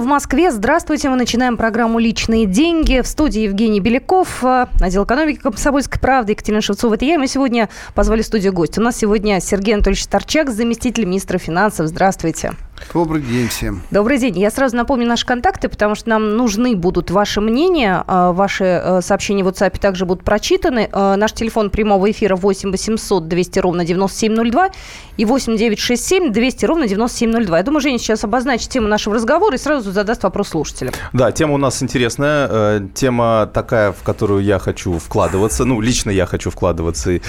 в Москве. Здравствуйте. Мы начинаем программу «Личные деньги». В студии Евгений Беляков, э, отдел экономики «Комсомольской правды», Екатерина Шевцова. Это я. И мы сегодня позвали в студию гость. У нас сегодня Сергей Анатольевич Старчак, заместитель министра финансов. Здравствуйте. Добрый день всем. Добрый день. Я сразу напомню наши контакты, потому что нам нужны будут ваши мнения. А, ваши э, сообщения в WhatsApp также будут прочитаны. Э, наш телефон прямого эфира 8 800 200 ровно 9702 и 8 967 200 ровно 9702. Я думаю, Женя сейчас обозначит тему нашего разговора и сразу задаст вопрос слушателям. Да, тема у нас интересная. Э, тема такая, в которую я хочу вкладываться. Ну, лично я хочу вкладываться. И,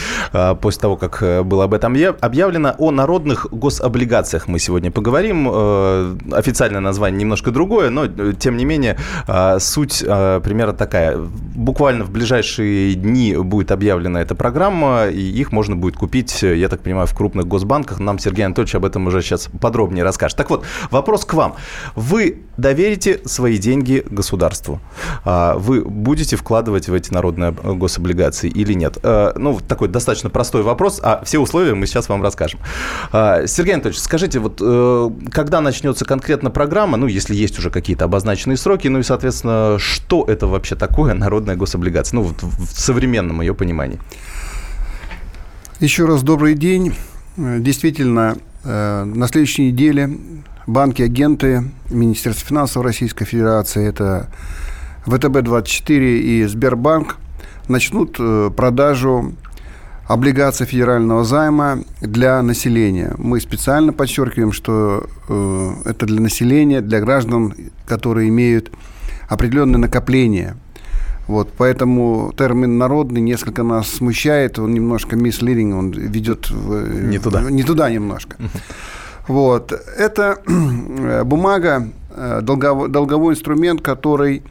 после того, как было об этом объявлено, о народных гособлигациях мы сегодня поговорим э, официальное название немножко другое, но э, тем не менее э, суть примерно такая. Буквально в ближайшие дни будет объявлена эта программа, и их можно будет купить, я так понимаю, в крупных госбанках. Нам Сергей Анатольевич об этом уже сейчас подробнее расскажет. Так вот, вопрос к вам. Вы доверите свои деньги государству? А, вы будете вкладывать в эти народные гособлигации или нет? Ну, такой достаточно простой вопрос, а все условия мы сейчас вам расскажем. А, Сергей Анатольевич, скажите, вот когда начнется конкретно программа, ну, если есть уже какие-то обозначенные сроки, ну и, соответственно, что это вообще такое народная гособлигация, ну, вот в современном ее понимании? Еще раз добрый день. Действительно, э, на следующей неделе банки-агенты Министерства финансов Российской Федерации, это ВТБ-24 и Сбербанк, начнут э, продажу облигаций федерального займа для населения. Мы специально подчеркиваем, что э, это для населения, для граждан, которые имеют определенные накопления. Вот, поэтому термин народный несколько нас смущает, он немножко мисс-лидинг, он ведет в, не туда, не туда немножко. Вот, это э, бумага, э, долговой, долговой инструмент, который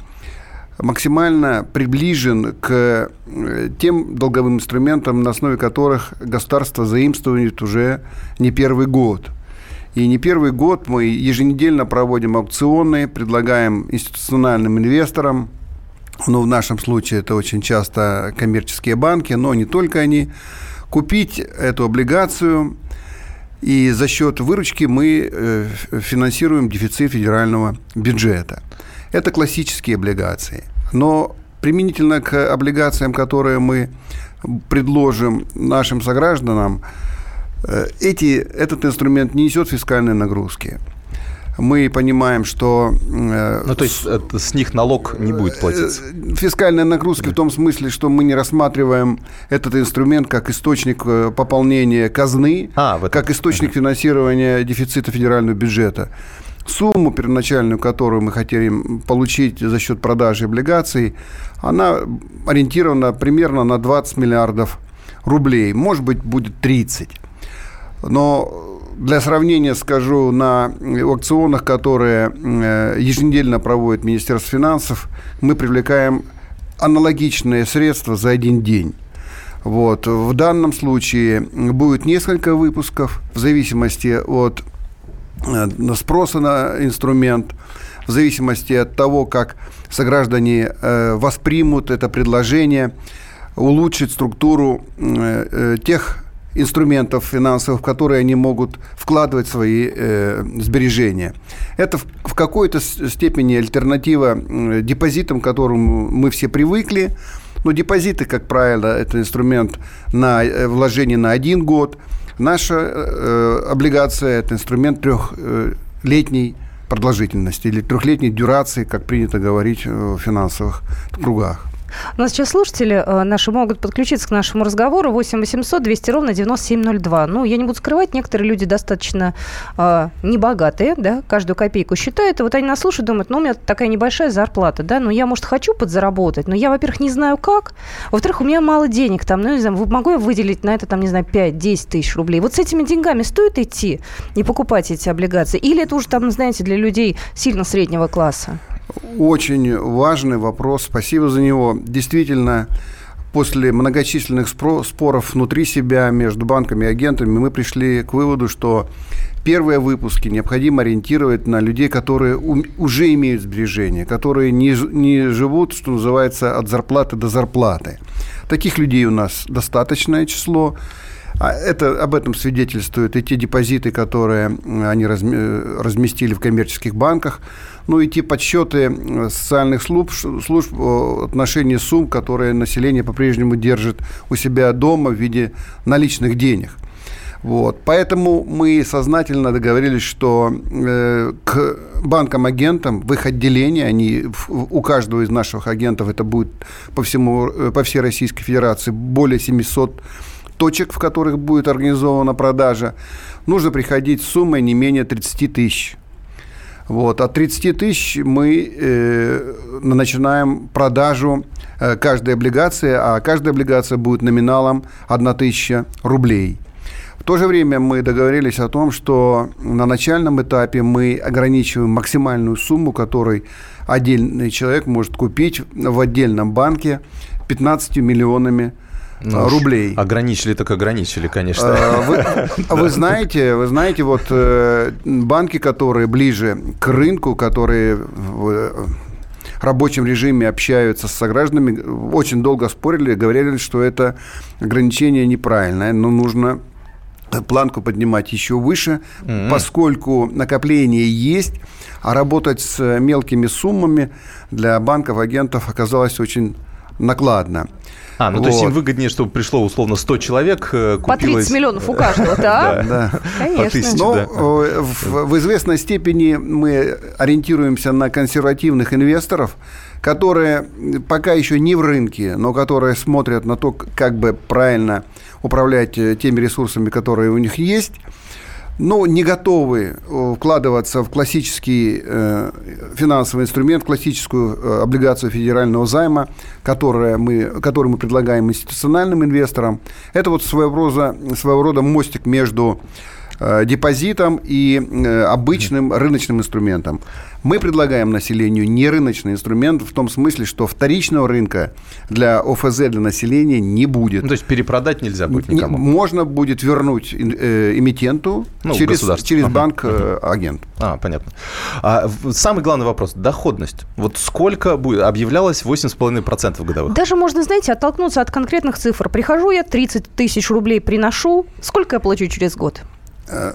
максимально приближен к э, тем долговым инструментам, на основе которых государство заимствует уже не первый год. И не первый год мы еженедельно проводим аукционы, предлагаем институциональным инвесторам, ну, в нашем случае это очень часто коммерческие банки, но не только они, купить эту облигацию, и за счет выручки мы э, финансируем дефицит федерального бюджета. Это классические облигации. Но применительно к облигациям, которые мы предложим нашим согражданам, э, эти, этот инструмент не несет фискальной нагрузки. Мы понимаем, что... Э, ну, то есть с, с них налог не будет э, платиться? Фискальные нагрузки да. в том смысле, что мы не рассматриваем этот инструмент как источник пополнения казны, а, как источник финансирования дефицита федерального бюджета сумму первоначальную, которую мы хотим получить за счет продажи облигаций, она ориентирована примерно на 20 миллиардов рублей. Может быть, будет 30. Но для сравнения скажу, на аукционах, которые э, еженедельно проводит Министерство финансов, мы привлекаем аналогичные средства за один день. Вот. В данном случае будет несколько выпусков в зависимости от спроса на инструмент, в зависимости от того, как сограждане э, воспримут это предложение, улучшить структуру э, тех инструментов финансовых, в которые они могут вкладывать свои э, сбережения. Это в, в какой-то степени альтернатива э, депозитам, к которым мы все привыкли. Но депозиты, как правило, это инструмент на вложение на один год – Наша э, облигация – это инструмент трехлетней продолжительности или трехлетней дюрации, как принято говорить в финансовых кругах. У нас сейчас слушатели э, наши могут подключиться к нашему разговору 8 800 200 ровно 9702. Ну, я не буду скрывать, некоторые люди достаточно э, небогатые, да, каждую копейку считают, и вот они нас слушают, думают, ну, у меня такая небольшая зарплата, да, ну, я, может, хочу подзаработать, но я, во-первых, не знаю как, во-вторых, у меня мало денег, там, ну, не знаю, могу я выделить на это, там, не знаю, 5-10 тысяч рублей. Вот с этими деньгами стоит идти и покупать эти облигации? Или это уже, там, знаете, для людей сильно среднего класса? Очень важный вопрос. Спасибо за него. Действительно, после многочисленных споров внутри себя между банками и агентами мы пришли к выводу, что первые выпуски необходимо ориентировать на людей, которые уже имеют сбережения, которые не, не живут, что называется, от зарплаты до зарплаты. Таких людей у нас достаточное число. А это, об этом свидетельствуют и те депозиты, которые они разместили в коммерческих банках, ну и те подсчеты социальных служб, служб в отношении сумм, которые население по-прежнему держит у себя дома в виде наличных денег. Вот. Поэтому мы сознательно договорились, что э, к банкам-агентам, в их отделении, они, у каждого из наших агентов, это будет по, всему, э, по всей Российской Федерации, более 700 точек, в которых будет организована продажа, нужно приходить с суммой не менее 30 тысяч. Вот. От 30 тысяч мы э, начинаем продажу э, каждой облигации, а каждая облигация будет номиналом 1 тысяча рублей – в то же время мы договорились о том, что на начальном этапе мы ограничиваем максимальную сумму, которой отдельный человек может купить в отдельном банке 15 миллионами ну, рублей. Ограничили так ограничили, конечно. А, вы, вы знаете, вы знаете, вот э, банки, которые ближе к рынку, которые в рабочем режиме общаются с согражданами, очень долго спорили, говорили, что это ограничение неправильное, но нужно планку поднимать еще выше, mm-hmm. поскольку накопление есть, а работать с мелкими суммами для банков, агентов оказалось очень накладно. А, ну вот. то есть им выгоднее, чтобы пришло условно 100 человек, купилось... По 30 миллионов у каждого, да? Да, конечно. Но ну, э, в известной степени мы ориентируемся на консервативных инвесторов, которые пока еще не в рынке, но которые смотрят на то, как бы правильно управлять э, теми ресурсами, которые у них есть, но не готовы э, вкладываться в классический э, финансовый инструмент, классическую э, облигацию федерального займа, которая мы, которую мы предлагаем институциональным инвесторам. Это вот своего рода, своего рода мостик между Э, депозитом и э, обычным рыночным инструментом. Мы предлагаем населению не рыночный инструмент в том смысле, что вторичного рынка для ОФЗ для населения не будет. Ну, то есть перепродать нельзя будет никому? Можно будет вернуть э, эмитенту ну, через, через ага. банк э, агент. А, понятно. А, самый главный вопрос – доходность. Вот сколько будет? Объявлялось 8,5% годовых. Даже можно, знаете, оттолкнуться от конкретных цифр. Прихожу я, 30 тысяч рублей приношу. Сколько я плачу через год?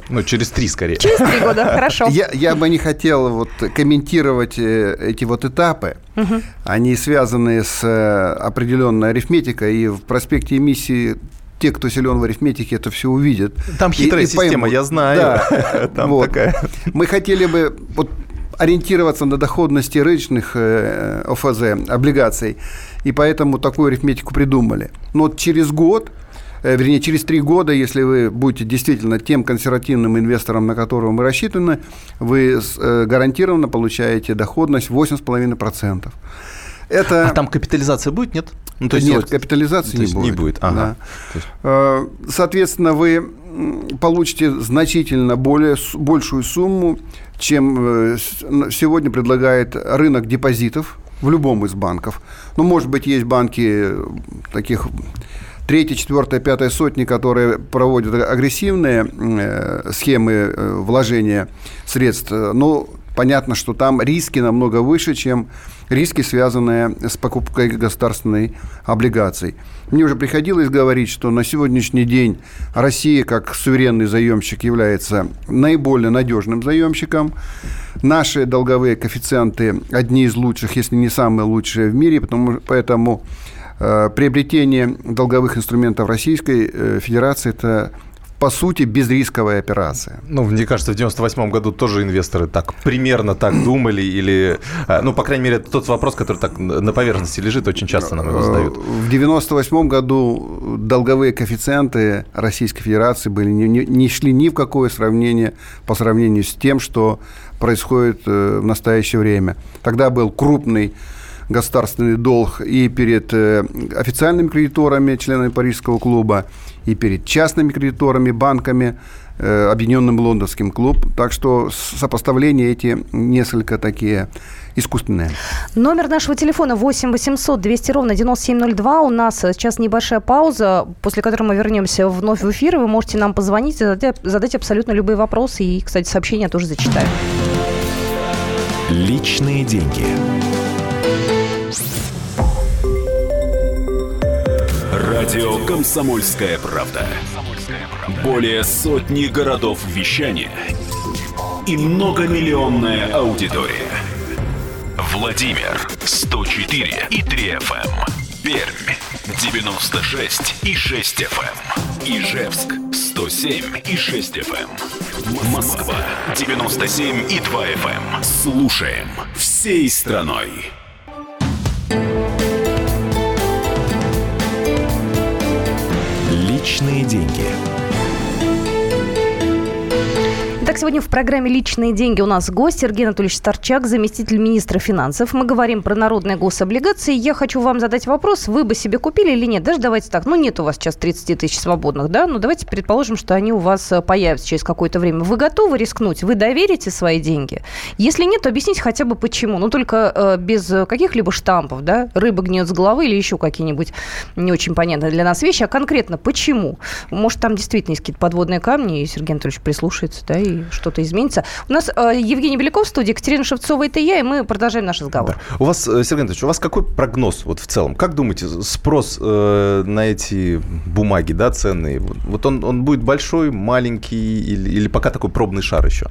Ну, через три скорее. Через три года, хорошо. Я, я бы не хотел вот комментировать э, эти вот этапы. Угу. Они связаны с э, определенной арифметикой, и в проспекте эмиссии те, кто силен в арифметике, это все увидят. Там хитрая и, система, поймут. я знаю. Да. Там вот. такая. Мы хотели бы вот, ориентироваться на доходности рыночных э, ОФЗ, облигаций, и поэтому такую арифметику придумали. Но вот через год Э, вернее, через три года, если вы будете действительно тем консервативным инвестором, на которого мы рассчитаны, вы э, гарантированно получаете доходность 8,5%. Это... А там капитализация будет, нет? Ну, то есть нет, вот... капитализации то есть не будет. Не будет. Ага. Да. Есть... Э, соответственно, вы получите значительно более, большую сумму, чем сегодня предлагает рынок депозитов в любом из банков. Ну, может быть, есть банки таких третья, четвертая, пятая сотни, которые проводят агрессивные э, схемы э, вложения средств, ну, понятно, что там риски намного выше, чем риски, связанные с покупкой государственной облигаций. Мне уже приходилось говорить, что на сегодняшний день Россия как суверенный заемщик является наиболее надежным заемщиком. Наши долговые коэффициенты одни из лучших, если не самые лучшие в мире, потому, поэтому Э, приобретение долговых инструментов Российской э, Федерации – это по сути, безрисковая операция. Ну, мне кажется, в 98 году тоже инвесторы так примерно так думали, или, э, ну, по крайней мере, тот вопрос, который так на поверхности лежит, очень часто нам его задают. В 98 году долговые коэффициенты Российской Федерации были, не, не шли ни в какое сравнение по сравнению с тем, что происходит в настоящее время. Тогда был крупный государственный долг и перед э, официальными кредиторами, членами Парижского клуба, и перед частными кредиторами, банками, э, Объединенным Лондонским клуб. Так что сопоставления эти несколько такие искусственные. Номер нашего телефона 8 800 200 ровно 9702. У нас сейчас небольшая пауза, после которой мы вернемся вновь в эфир. Вы можете нам позвонить, задать, задать абсолютно любые вопросы. И, кстати, сообщения тоже зачитаю. Личные деньги. Радио «Комсомольская правда». Более сотни городов вещания и многомиллионная аудитория. Владимир 104 и 3 FM. Эм. Пермь 96 и 6 FM. Эм. Ижевск 107 и 6 FM. Эм. Москва 97 и 2 FM. Слушаем всей страной. Личные деньги. Итак, сегодня в программе «Личные деньги» у нас гость Сергей Анатольевич Старчак, заместитель министра финансов. Мы говорим про народные гособлигации. Я хочу вам задать вопрос, вы бы себе купили или нет? Даже давайте так, ну нет у вас сейчас 30 тысяч свободных, да? Ну давайте предположим, что они у вас э, появятся через какое-то время. Вы готовы рискнуть? Вы доверите свои деньги? Если нет, то объясните хотя бы почему. Ну только э, без каких-либо штампов, да? Рыба гнет с головы или еще какие-нибудь не очень понятные для нас вещи, а конкретно почему? Может, там действительно есть какие-то подводные камни, и Сергей Анатольевич прислушается, да, и что-то изменится. У нас э, Евгений Беляков в студии, Екатерина Шевцова, это я, и мы продолжаем наш разговор. Да. У вас, э, Сергей Анатольевич, у вас какой прогноз вот в целом? Как думаете, спрос э, на эти бумаги, да, ценные, вот он, он будет большой, маленький или, или пока такой пробный шар еще?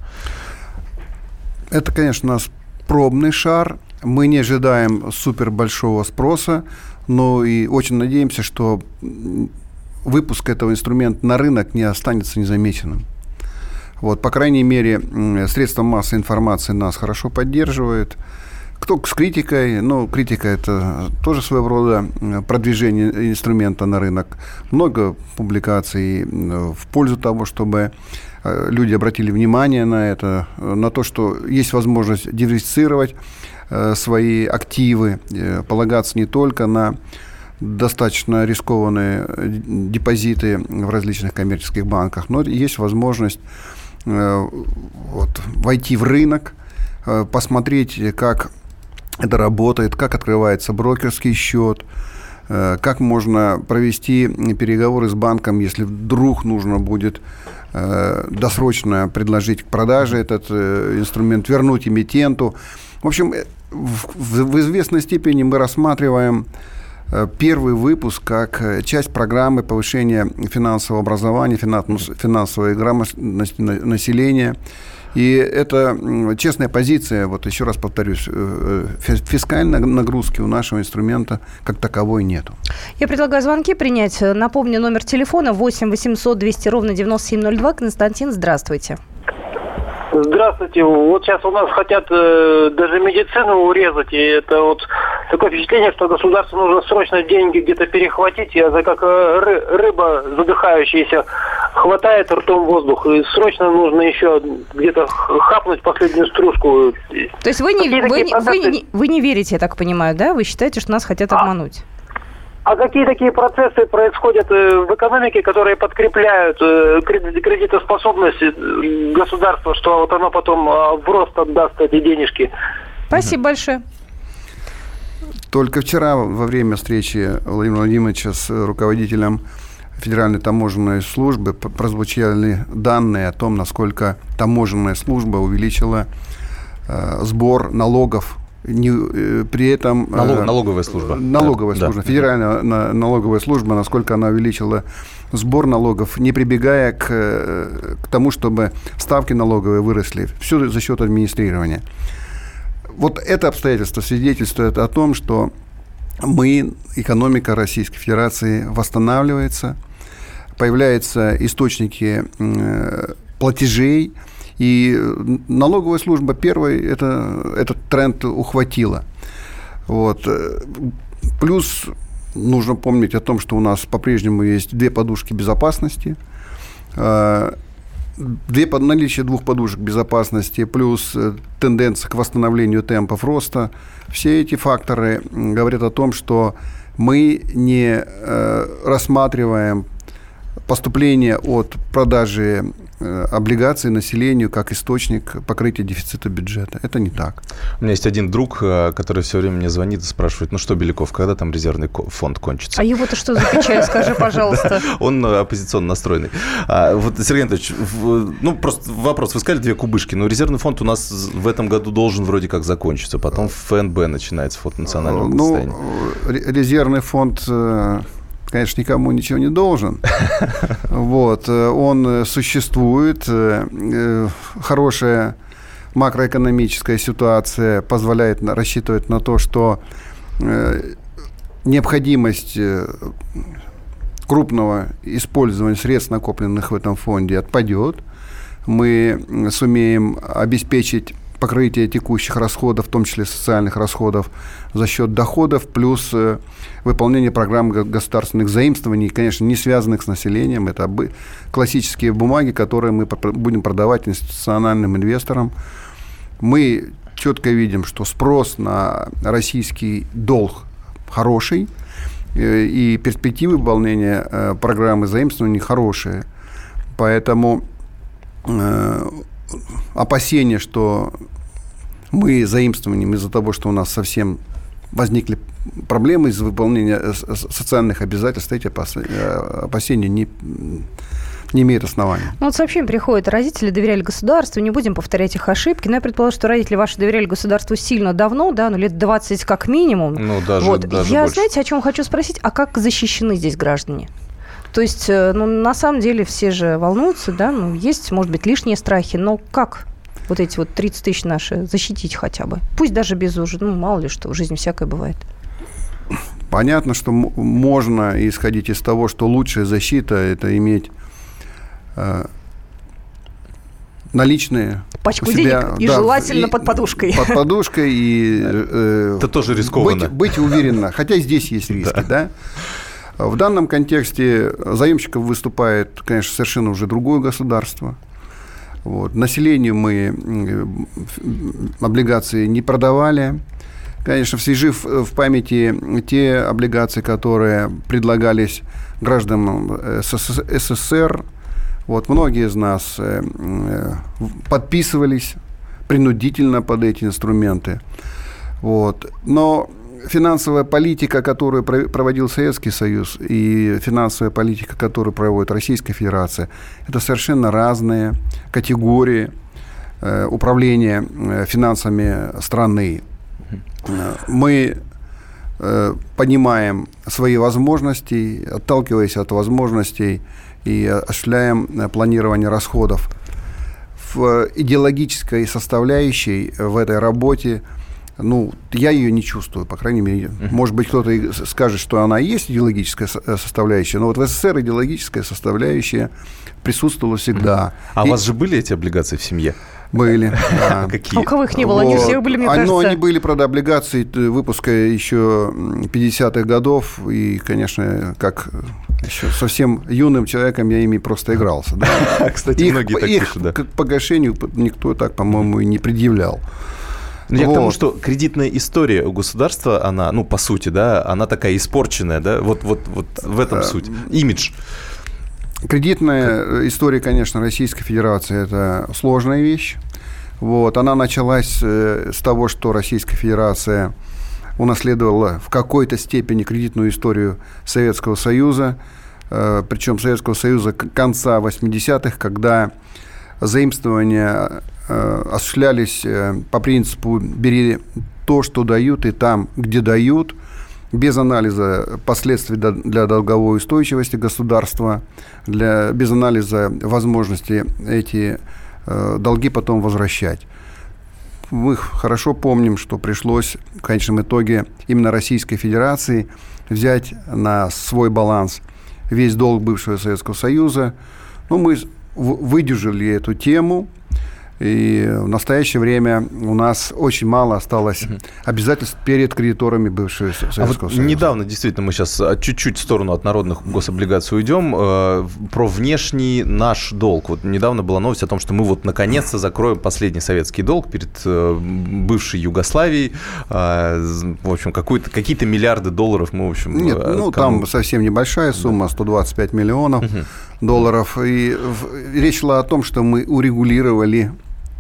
Это, конечно, у нас пробный шар. Мы не ожидаем супер большого спроса, но и очень надеемся, что выпуск этого инструмента на рынок не останется незамеченным. Вот, по крайней мере, средства массовой информации нас хорошо поддерживают. Кто с критикой, ну, критика это тоже своего рода продвижение инструмента на рынок. Много публикаций в пользу того, чтобы э, люди обратили внимание на это, на то, что есть возможность диверсифицировать э, свои активы, э, полагаться не только на достаточно рискованные депозиты в различных коммерческих банках, но есть возможность Э, вот, войти в рынок, э, посмотреть, как это работает, как открывается брокерский счет, э, как можно провести переговоры с банком, если вдруг нужно будет досрочно предложить к продаже этот инструмент, вернуть эмитенту. В общем, в, известной степени мы рассматриваем Э, первый выпуск как э, часть программы повышения финансового образования, финансовой грамотности населения. И это честная позиция, вот еще раз повторюсь, э, фискальной нагрузки у нашего инструмента как таковой нету. Я предлагаю звонки принять. Напомню, номер телефона 8 800 200 ровно 9702. Константин, здравствуйте. Здравствуйте. Вот сейчас у нас хотят э, даже медицину урезать, и это вот такое впечатление, что государству нужно срочно деньги где-то перехватить, а за как э, ры, рыба задыхающаяся хватает ртом воздух, и срочно нужно еще где-то хапнуть последнюю стружку. То есть вы не, вы, вы, вы, не, вы не верите, я так понимаю, да? Вы считаете, что нас хотят а, обмануть? А какие такие процессы происходят э, в экономике, которые подкрепляют э, кредитоспособность государства, что вот оно потом в рост отдаст эти денежки? Спасибо большое. Только вчера во время встречи Владимира Владимировича с руководителем Федеральной таможенной службы прозвучали данные о том, насколько таможенная служба увеличила э, сбор налогов не, э, при этом... Налог, э, налоговая служба. Налоговая да, служба. Да. Федеральная на, налоговая служба, насколько она увеличила сбор налогов, не прибегая к, э, к тому, чтобы ставки налоговые выросли. Все за счет администрирования. Вот это обстоятельство свидетельствует о том, что мы, экономика Российской Федерации восстанавливается, появляются источники платежей, и налоговая служба первой это, этот тренд ухватила. Вот. Плюс нужно помнить о том, что у нас по-прежнему есть две подушки безопасности. Две, наличие двух подушек безопасности плюс э, тенденция к восстановлению темпов роста. Все эти факторы говорят о том, что мы не э, рассматриваем поступление от продажи облигации населению как источник покрытия дефицита бюджета. Это не так. У меня есть один друг, э, который все время мне звонит и спрашивает, ну что, Беляков, когда там резервный фонд кончится? А его-то что за печаль, скажи, пожалуйста. Он э, оппозиционно настроенный. А, вот, Сергей Анатольевич, ну просто вопрос. Вы сказали две кубышки, но резервный фонд у нас в этом году должен вроде как закончиться. Потом в ФНБ начинается фонд национального Ну, резервный фонд конечно, никому ничего не должен. Вот, он существует, хорошая макроэкономическая ситуация позволяет рассчитывать на то, что необходимость крупного использования средств, накопленных в этом фонде, отпадет. Мы сумеем обеспечить покрытие текущих расходов, в том числе социальных расходов, за счет доходов, плюс э, выполнение программ государственных заимствований, конечно, не связанных с населением. Это классические бумаги, которые мы будем продавать институциональным инвесторам. Мы четко видим, что спрос на российский долг хороший – Э, и перспективы выполнения э, программы заимствования хорошие. Поэтому э, опасения, что мы заимствованием из-за того, что у нас совсем возникли проблемы из-за выполнения социальных обязательств, эти опасения не, не имеет основания. Ну, вот сообщение приходит, родители доверяли государству, не будем повторять их ошибки, но я предположу, что родители ваши доверяли государству сильно давно, да, ну, лет 20 как минимум. Ну, даже, вот. даже Я, больше. знаете, о чем хочу спросить, а как защищены здесь граждане? То есть, э, ну, на самом деле все же волнуются, да, ну, есть, может быть, лишние страхи, но как вот эти вот 30 тысяч наши защитить хотя бы? Пусть даже без уже, ну, мало ли что, в жизни всякое бывает. Понятно, что можно исходить из того, что лучшая защита – это иметь Э, наличные пачку себя, денег и да, желательно и, под подушкой. Под подушкой и э, это тоже рискованно. Быть, быть уверенно, хотя здесь есть риски, да. В данном контексте заемщиком выступает, конечно, совершенно уже другое государство. Вот. Населению мы облигации не продавали. Конечно, свежив в памяти те облигации, которые предлагались гражданам СССР, вот, многие из нас э, э, подписывались принудительно под эти инструменты. Вот. Но финансовая политика, которую проводил Советский Союз, и финансовая политика, которую проводит Российская Федерация, это совершенно разные категории э, управления э, финансами страны. Мы э, понимаем свои возможности, отталкиваясь от возможностей и осуществляем планирование расходов. В идеологической составляющей в этой работе ну, я ее не чувствую, по крайней мере. Uh-huh. Может быть, кто-то скажет, что она и есть идеологическая э, составляющая, но вот в СССР идеологическая составляющая присутствовала всегда. Uh-huh. А и... у вас же были эти облигации в семье? Были. Да. Какие? А у кого их не было? Они у всех были, мне кажется. Они были, правда, облигации выпуска еще 50-х годов. И, конечно, как еще совсем юным человеком я ими просто игрался. Да? Кстати, их, многие так их пишут, да. к погашению никто так, по-моему, и не предъявлял. Ну, я вот. к тому, что кредитная история у государства, она, ну, по сути, да, она такая испорченная, да, вот, вот, вот в этом суть. Имидж. Кредитная история, конечно, Российской Федерации – это сложная вещь. Вот. Она началась э, с того, что Российская Федерация унаследовала в какой-то степени кредитную историю Советского Союза, э, причем Советского Союза конца 80-х, когда заимствования э, осуществлялись по принципу «бери то, что дают, и там, где дают», без анализа последствий для долговой устойчивости государства, для, без анализа возможности эти э, долги потом возвращать. Мы хорошо помним, что пришлось в конечном итоге именно Российской Федерации взять на свой баланс весь долг бывшего Советского Союза. Ну, мы выдержали эту тему – и в настоящее время у нас очень мало осталось угу. обязательств перед кредиторами бывшего Советского а вот Союза. Недавно, действительно, мы сейчас а, чуть-чуть в сторону от народных гособлигаций уйдем. Э, про внешний наш долг. Вот недавно была новость о том, что мы вот наконец-то закроем последний советский долг перед э, бывшей Югославией. Э, в общем, какие-то миллиарды долларов мы, в общем... Нет, ну, кому... там совсем небольшая сумма, 125 миллионов угу. долларов. И речь шла о том, что мы урегулировали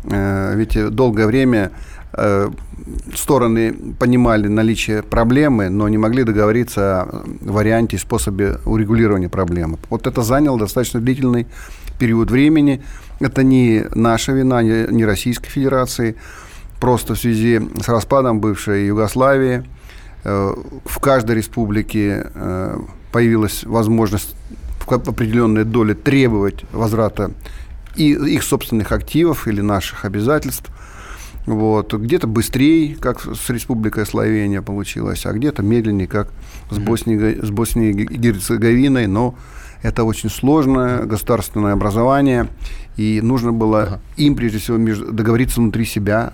ведь долгое время э, стороны понимали наличие проблемы, но не могли договориться о варианте и способе урегулирования проблемы. Вот это заняло достаточно длительный период времени. Это не наша вина, не Российской Федерации. Просто в связи с распадом бывшей Югославии э, в каждой республике появилась возможность в определенной доле требовать возврата и их собственных активов или наших обязательств. Вот. Где-то быстрее, как с Республикой Словения получилось, а где-то медленнее, как с Боснией, с Боснией и Герцеговиной, но это очень сложное государственное образование, и нужно было ага. им, прежде всего, договориться внутри себя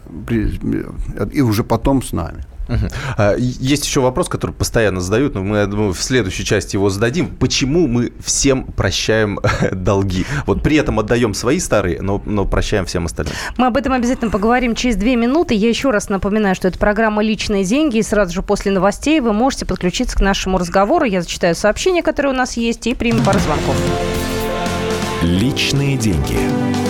и уже потом с нами. Угу. Есть еще вопрос, который постоянно задают, но мы, я думаю, в следующей части его зададим. Почему мы всем прощаем долги? Вот при этом отдаем свои старые, но, но прощаем всем остальным. Мы об этом обязательно поговорим через две минуты. Я еще раз напоминаю, что это программа «Личные деньги», и сразу же после новостей вы можете подключиться к нашему разговору. Я зачитаю сообщения, которые у нас есть, и примем пару звонков. «Личные деньги».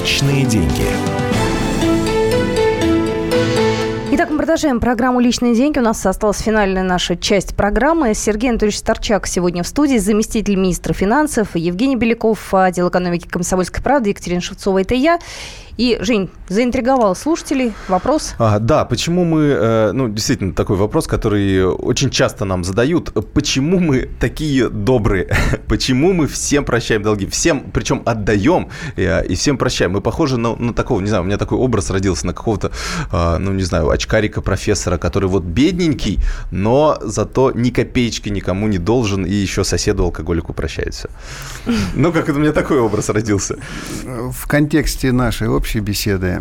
Личные деньги. Итак, мы продолжаем программу «Личные деньги». У нас осталась финальная наша часть программы. Сергей Анатольевич Старчак сегодня в студии, заместитель министра финансов, Евгений Беляков, отдел экономики «Комсомольской правды», Екатерина Шевцова, это я. И, Жень, заинтриговал слушателей. Вопрос? А, да, почему мы... Э, ну, действительно, такой вопрос, который очень часто нам задают. Почему мы такие добрые? почему мы всем прощаем долги? Всем, причем отдаем и, э, и всем прощаем. Мы похожи на, на такого, не знаю, у меня такой образ родился, на какого-то, э, ну, не знаю, очкарика профессора, который вот бедненький, но зато ни копеечки никому не должен и еще соседу алкоголику прощается. Ну, как это у меня такой образ родился. В контексте нашей общей общей беседы,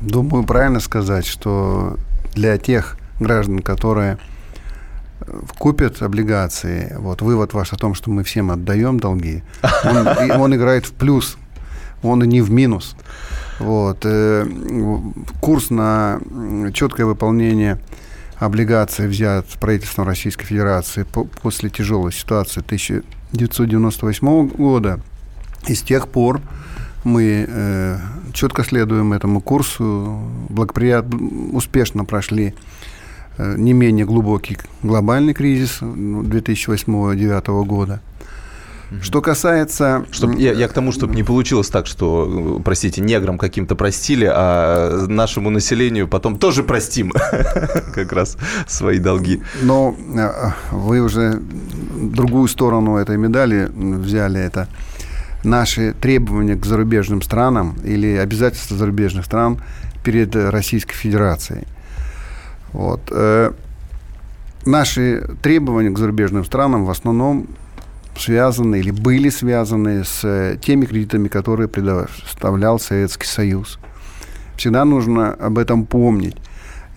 думаю, правильно сказать, что для тех граждан, которые купят облигации, вот вывод ваш о том, что мы всем отдаем долги, он, он играет в плюс, он и не в минус. Вот. Э, курс на четкое выполнение облигаций взят правительством Российской Федерации после тяжелой ситуации 1998 года. И с тех пор мы э, четко следуем этому курсу, благоприятно, успешно прошли э, не менее глубокий глобальный кризис 2008-2009 ну, года. Что касается... Чтоб, я, я к тому, чтобы не получилось так, что, простите, неграм каким-то простили, а нашему населению потом тоже простим как раз свои долги. Но э, вы уже другую сторону этой медали взяли. Это наши требования к зарубежным странам или обязательства зарубежных стран перед Российской Федерацией. Вот. Э, наши требования к зарубежным странам в основном связаны или были связаны с теми кредитами, которые предоставлял Советский Союз. Всегда нужно об этом помнить.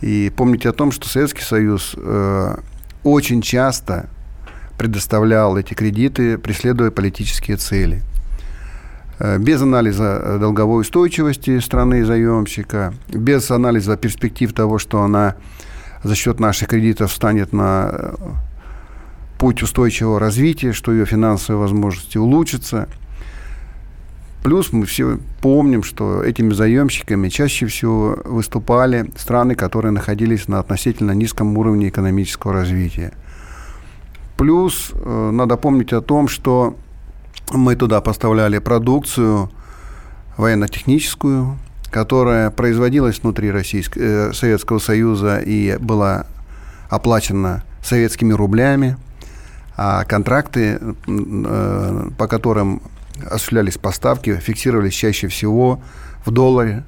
И помнить о том, что Советский Союз э, очень часто предоставлял эти кредиты, преследуя политические цели – Э, без анализа э, долговой устойчивости страны заемщика, без анализа перспектив того, что она за счет наших кредитов станет на э, путь устойчивого развития, что ее финансовые возможности улучшатся. Плюс мы все помним, что этими заемщиками чаще всего выступали страны, которые находились на относительно низком уровне экономического развития. Плюс э, надо помнить о том, что мы туда поставляли продукцию военно-техническую, которая производилась внутри Российского, э, Советского Союза и была оплачена советскими рублями, а контракты, э, по которым осуществлялись поставки, фиксировались чаще всего в долларе.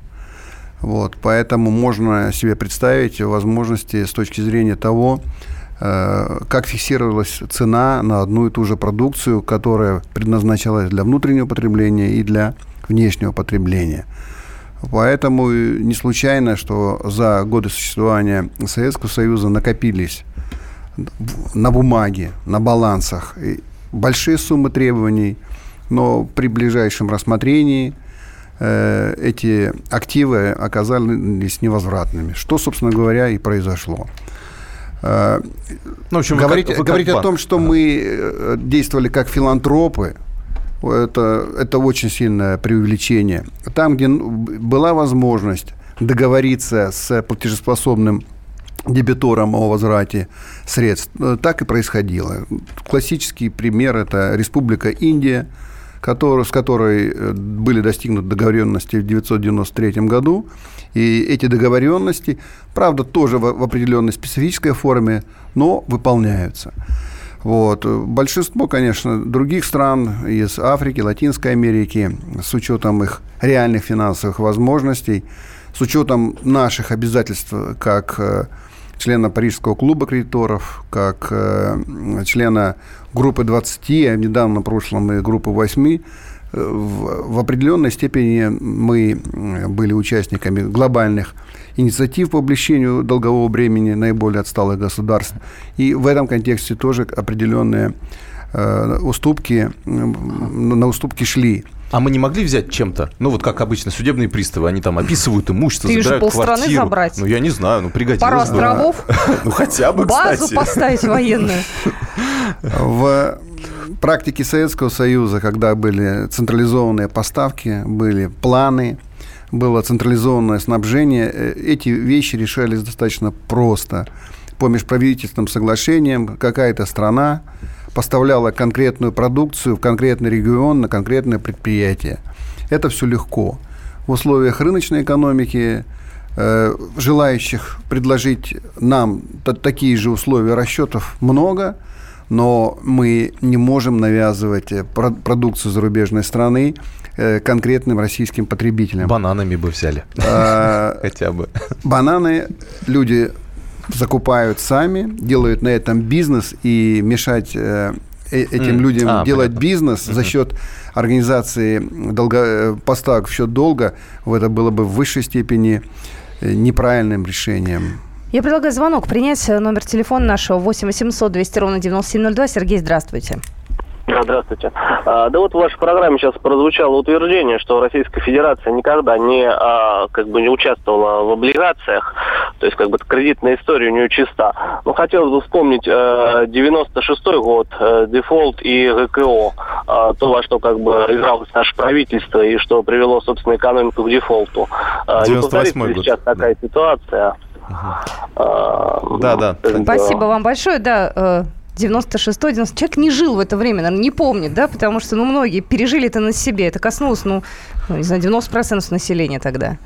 Вот, поэтому можно себе представить возможности с точки зрения того, как фиксировалась цена на одну и ту же продукцию, которая предназначалась для внутреннего потребления и для внешнего потребления. Поэтому не случайно, что за годы существования Советского Союза накопились на бумаге, на балансах большие суммы требований, но при ближайшем рассмотрении эти активы оказались невозвратными. Что, собственно говоря, и произошло. Ну, в общем, говорить как, говорить о том, что мы действовали как филантропы, это, это очень сильное преувеличение. Там, где была возможность договориться с платежеспособным дебитором о возврате средств. Э, так и происходило. Классический пример – это Республика Индия, который, с которой э, были достигнуты договоренности в 1993 году. И эти договоренности, правда, тоже в, определенной специфической форме, но выполняются. Вот. Большинство, конечно, других стран из Африки, Латинской Америки, с учетом их реальных финансовых возможностей, с учетом наших обязательств как э, члена Парижского клуба кредиторов, как э, члена группы 20, а недавно в прошлом и группы 8, э, в, определенной степени мы были участниками глобальных инициатив по облегчению долгового бремени наиболее отсталых государств. И в этом контексте тоже определенные э, уступки, на уступки шли. А мы не могли взять чем-то? Ну, вот как обычно, судебные приставы, они там описывают имущество, Ты забирают же квартиру. забрать. Ну, я не знаю, ну, пригодилось Пару островов? Ну, хотя бы, Базу поставить военную. В практике Советского Союза, когда были централизованные поставки, были планы, было централизованное снабжение, э, эти вещи решались достаточно просто. По межправительственным соглашениям какая-то страна поставляла конкретную продукцию в конкретный регион на конкретное предприятие. Это все легко. В условиях рыночной экономики э, желающих предложить нам такие же условия расчетов много, но мы не можем навязывать э, продукцию зарубежной страны э, конкретным российским потребителям. Бананами бы взяли. А, Хотя бы. Бананы люди закупают сами, делают на этом бизнес и мешать э, э этим mm. людям а, делать понятно. бизнес mm-hmm. за счет организации долго, э, поставок в счет долга, это было бы в высшей степени э, неправильным решением. Я предлагаю звонок принять. Номер телефона нашего 8 800 200 ровно 9702. Сергей, здравствуйте. Здравствуйте. А, да вот в вашей программе сейчас прозвучало утверждение, что Российская Федерация никогда не, а, как бы не участвовала в облигациях, то есть как бы кредитная история у нее чиста. Но хотелось бы вспомнить э, 96 год, э, дефолт и ГКО, э, то, во что как бы игралось наше правительство и что привело, собственно, экономику к дефолту. Э, не повторится ли сейчас такая ситуация? Да, да. Спасибо вам большое. Да, э, 96-й, 90 Человек не жил в это время, наверное, не помнит, да, потому что, ну, многие пережили это на себе. Это коснулось, ну, ну не знаю, 90% населения тогда.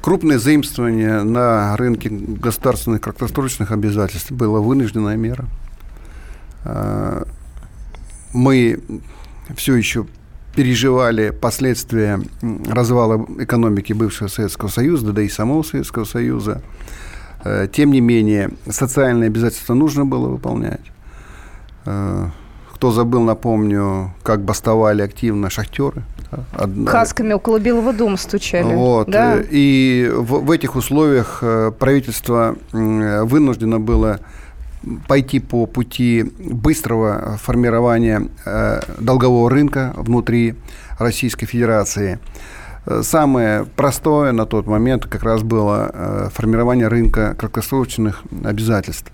Крупное заимствование на рынке государственных краткосрочных обязательств было вынужденная мера. А, мы все еще переживали последствия развала экономики бывшего Советского Союза, да и самого Советского Союза. Э, тем не менее, социальные обязательства нужно было выполнять. Э, кто забыл, напомню, как бастовали активно шахтеры. Одна... Касками около Белого дома стучали. Вот. Да? И в, в этих условиях э, правительство вынуждено было пойти по пути быстрого формирования долгового рынка внутри Российской Федерации. Самое простое на тот момент как раз было э, формирование рынка краткосрочных обязательств.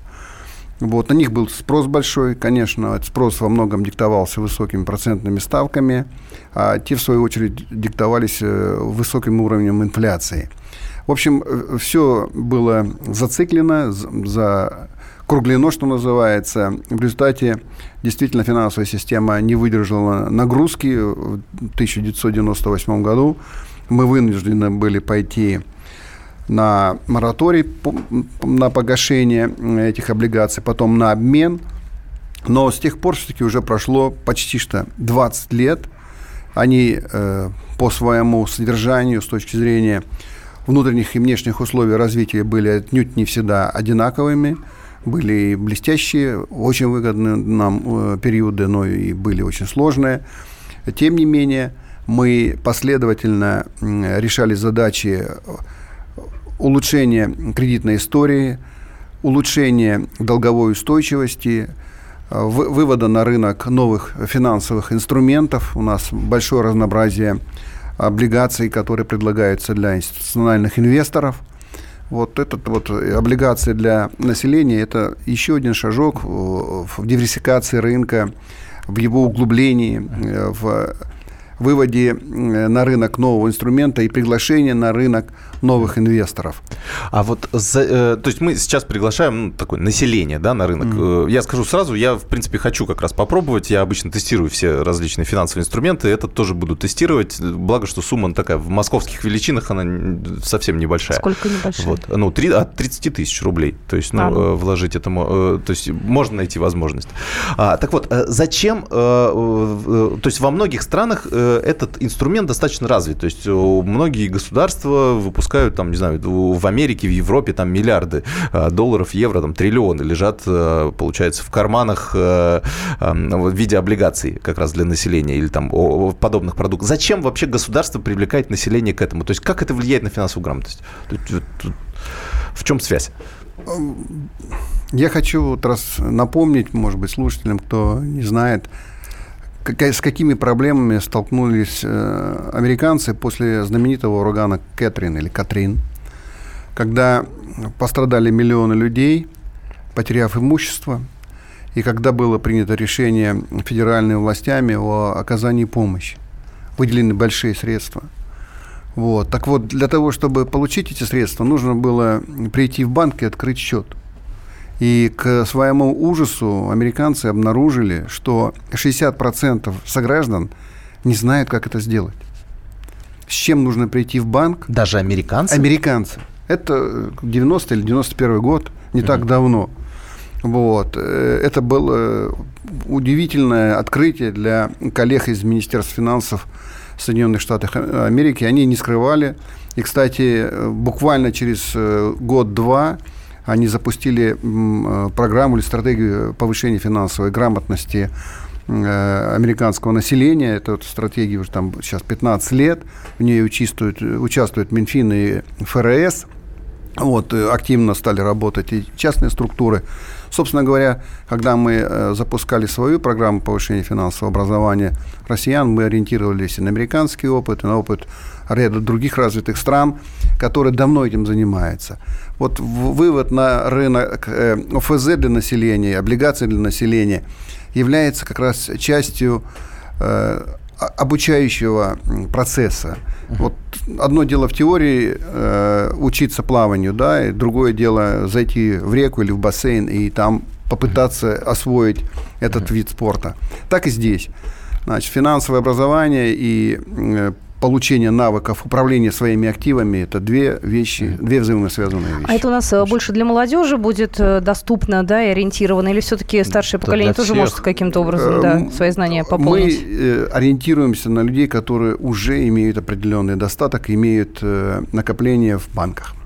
Вот, на них был спрос большой, конечно, этот спрос во многом диктовался высокими процентными ставками, а те, в свою очередь, диктовались э, высоким уровнем инфляции. В общем, э, все было зациклено, за круглено, что называется. В результате действительно финансовая система не выдержала нагрузки в 1998 году. Мы вынуждены были пойти на мораторий на погашение этих облигаций, потом на обмен. Но с тех пор все-таки уже прошло почти что 20 лет. Они э, по своему содержанию с точки зрения внутренних и внешних условий развития были отнюдь не всегда одинаковыми были блестящие, очень выгодные нам э, периоды, но и были очень сложные. Тем не менее, мы последовательно решали задачи улучшения кредитной истории, улучшения долговой устойчивости, вывода на рынок новых финансовых инструментов. У нас большое разнообразие облигаций, которые предлагаются для институциональных инвесторов. Вот этот вот облигации для населения – это еще один шажок в диверсификации рынка, в его углублении, в выводе на рынок нового инструмента и приглашение на рынок новых инвесторов. А вот, за, э, то есть мы сейчас приглашаем ну, такое население да, на рынок. Mm. Я скажу сразу, я, в принципе, хочу как раз попробовать. Я обычно тестирую все различные финансовые инструменты. Этот тоже буду тестировать. Благо, что сумма такая в московских величинах, она совсем небольшая. Сколько небольшая? Вот, ну, 3, от 30 тысяч рублей. То есть, ну, а. Ну. вложить этому... То есть, можно найти возможность. А, так вот, зачем... То есть, во многих странах этот инструмент достаточно развит. То есть, многие государства выпускают там, не знаю, в Америке, в Европе там миллиарды э, долларов, евро, там триллионы лежат, э, получается, в карманах э, в виде облигаций как раз для населения или там подобных продуктов. Зачем вообще государство привлекает население к этому? То есть как это влияет на финансовую грамотность? В чем связь? Я хочу вот раз напомнить, может быть, слушателям, кто не знает, с какими проблемами столкнулись э, американцы после знаменитого урагана Кэтрин или Катрин, когда пострадали миллионы людей, потеряв имущество, и когда было принято решение федеральными властями о оказании помощи. Выделены большие средства. Вот. Так вот, для того, чтобы получить эти средства, нужно было прийти в банк и открыть счет – и к своему ужасу американцы обнаружили, что 60% сограждан не знают, как это сделать. С чем нужно прийти в банк? Даже американцы? Американцы. Это 90 или 91 год, не mm-hmm. так давно. Вот. Э, это было удивительное открытие для коллег из Министерства финансов Соединенных Штатов Америки. Они не скрывали. И, кстати, буквально через э, год-два они запустили э, программу или стратегию повышения финансовой грамотности э, американского населения. Это вот стратегия уже там сейчас 15 лет. В ней участвуют, участвуют Минфин и ФРС. Вот, э, активно стали работать и частные структуры. Собственно говоря, когда мы запускали свою программу повышения финансового образования россиян, мы ориентировались и на американский опыт, и на опыт ряда других развитых стран, которые давно этим занимаются. Вот вывод на рынок э, ОФЗ для населения, облигаций для населения является как раз частью э, обучающего процесса. Вот одно дело в теории э, учиться плаванию, да, и другое дело зайти в реку или в бассейн и там попытаться освоить этот вид спорта. Так и здесь. Значит, финансовое образование и получение навыков управления своими активами – это две вещи, две взаимосвязанные вещи. А это у нас э, больше для молодежи будет э, доступно, да, и ориентировано, или все-таки старшее поколение тоже всех. может каким-то образом да, э, свои знания пополнить? Мы ориентируемся на людей, которые уже имеют определенный достаток, имеют накопления в банках.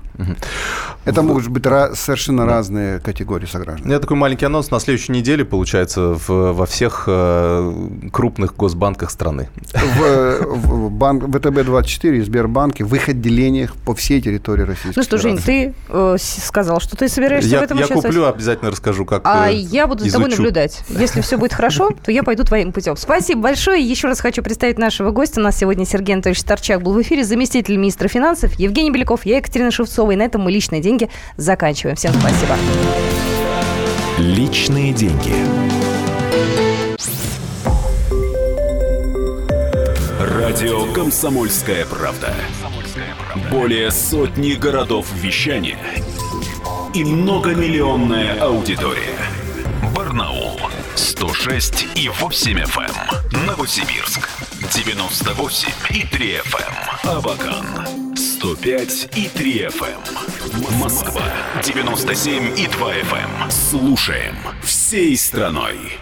Это могут быть ra- совершенно да. разные категории сограждан. Я такой маленький анонс. На следующей неделе, получается, в, во всех э, крупных госбанках страны. В, в банк, ВТБ-24 и Сбербанке, в их отделениях по всей территории Российской Ну что, Жень, ты э, сказал, что ты собираешься я, в этом Я куплю, обязательно расскажу, как А э, я буду за тобой наблюдать. Если все будет хорошо, то я пойду твоим путем. Спасибо большое. Еще раз хочу представить нашего гостя. У нас сегодня Сергей Анатольевич Старчак был в эфире, заместитель министра финансов Евгений Беляков, я Екатерина Шевцова. И на этом мы личные деньги заканчиваем. Всем спасибо. Личные деньги. Радио Комсомольская правда". Более сотни городов вещания и многомиллионная аудитория. Барнаул 106 и 8 FM. Эм. Новосибирск 98 и 3 FM. Эм. Абакан 105 и 3 FM. Эм. Москва 97 и 2 FM. Эм. Слушаем всей страной.